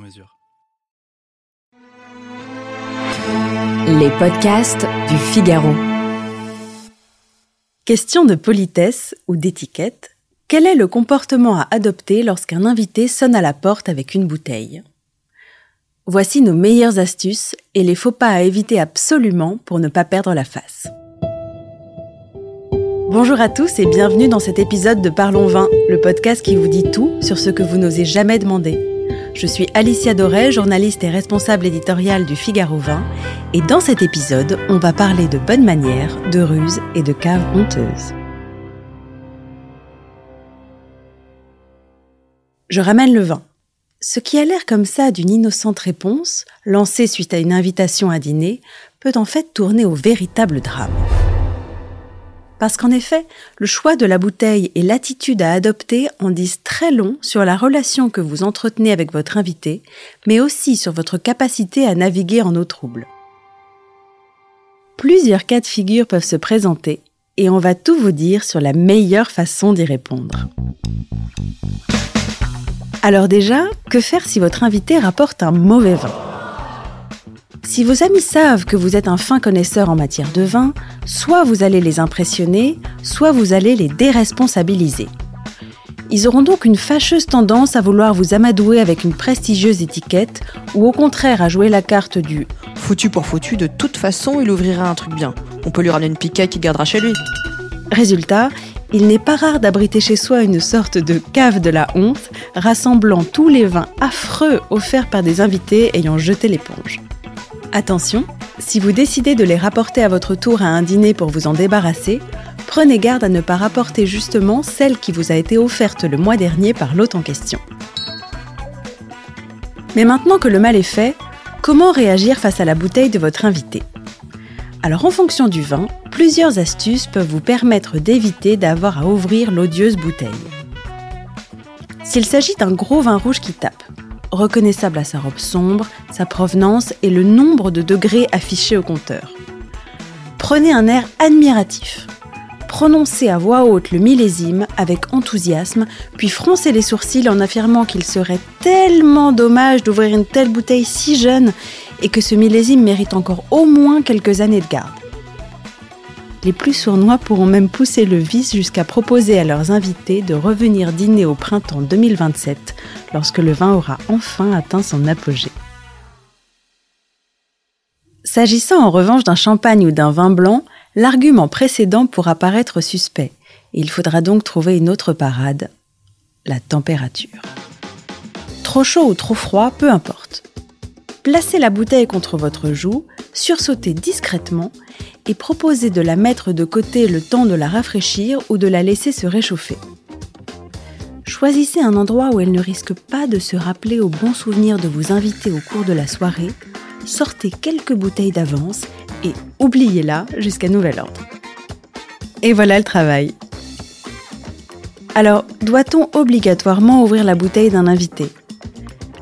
mesure. Les podcasts du Figaro. Question de politesse ou d'étiquette. Quel est le comportement à adopter lorsqu'un invité sonne à la porte avec une bouteille? Voici nos meilleures astuces et les faux pas à éviter absolument pour ne pas perdre la face. Bonjour à tous et bienvenue dans cet épisode de Parlons Vin, le podcast qui vous dit tout sur ce que vous n'osez jamais demander. Je suis Alicia Doré, journaliste et responsable éditoriale du Figaro Vin, et dans cet épisode, on va parler de bonnes manières, de ruses et de caves honteuses. Je ramène le vin. Ce qui a l'air comme ça d'une innocente réponse, lancée suite à une invitation à dîner, peut en fait tourner au véritable drame. Parce qu'en effet, le choix de la bouteille et l'attitude à adopter en disent très long sur la relation que vous entretenez avec votre invité, mais aussi sur votre capacité à naviguer en eau trouble. Plusieurs cas de figure peuvent se présenter et on va tout vous dire sur la meilleure façon d'y répondre. Alors déjà, que faire si votre invité rapporte un mauvais vin? Si vos amis savent que vous êtes un fin connaisseur en matière de vin, soit vous allez les impressionner, soit vous allez les déresponsabiliser. Ils auront donc une fâcheuse tendance à vouloir vous amadouer avec une prestigieuse étiquette ou au contraire à jouer la carte du foutu pour foutu, de toute façon, il ouvrira un truc bien. On peut lui ramener une piquette qu'il gardera chez lui. Résultat, il n'est pas rare d'abriter chez soi une sorte de cave de la honte, rassemblant tous les vins affreux offerts par des invités ayant jeté l'éponge. Attention, si vous décidez de les rapporter à votre tour à un dîner pour vous en débarrasser, prenez garde à ne pas rapporter justement celle qui vous a été offerte le mois dernier par l'hôte en question. Mais maintenant que le mal est fait, comment réagir face à la bouteille de votre invité? Alors en fonction du vin, plusieurs astuces peuvent vous permettre d'éviter d'avoir à ouvrir l'odieuse bouteille. S'il s'agit d'un gros vin rouge qui tape, reconnaissable à sa robe sombre, sa provenance et le nombre de degrés affichés au compteur. Prenez un air admiratif. Prononcez à voix haute le millésime avec enthousiasme, puis froncez les sourcils en affirmant qu'il serait tellement dommage d'ouvrir une telle bouteille si jeune et que ce millésime mérite encore au moins quelques années de garde. Les plus sournois pourront même pousser le vice jusqu'à proposer à leurs invités de revenir dîner au printemps 2027, lorsque le vin aura enfin atteint son apogée. S'agissant en revanche d'un champagne ou d'un vin blanc, l'argument précédent pourra paraître suspect. Il faudra donc trouver une autre parade, la température. Trop chaud ou trop froid, peu importe. Placez la bouteille contre votre joue, sursautez discrètement et proposez de la mettre de côté le temps de la rafraîchir ou de la laisser se réchauffer. Choisissez un endroit où elle ne risque pas de se rappeler aux bons souvenirs de vous inviter au cours de la soirée, sortez quelques bouteilles d'avance et oubliez-la jusqu'à nouvel ordre. Et voilà le travail. Alors, doit-on obligatoirement ouvrir la bouteille d'un invité?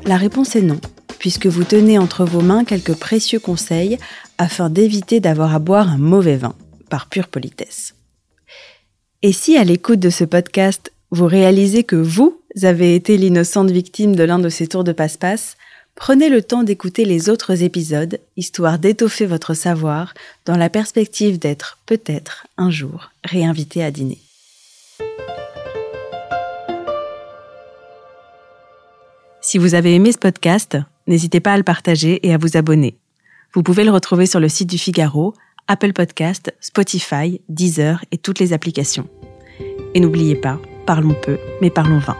La réponse est non puisque vous tenez entre vos mains quelques précieux conseils afin d'éviter d'avoir à boire un mauvais vin, par pure politesse. Et si à l'écoute de ce podcast, vous réalisez que vous avez été l'innocente victime de l'un de ces tours de passe-passe, prenez le temps d'écouter les autres épisodes, histoire d'étoffer votre savoir dans la perspective d'être peut-être un jour réinvité à dîner. Si vous avez aimé ce podcast, n'hésitez pas à le partager et à vous abonner. Vous pouvez le retrouver sur le site du Figaro, Apple Podcast, Spotify, Deezer et toutes les applications. Et n'oubliez pas, parlons peu, mais parlons vin.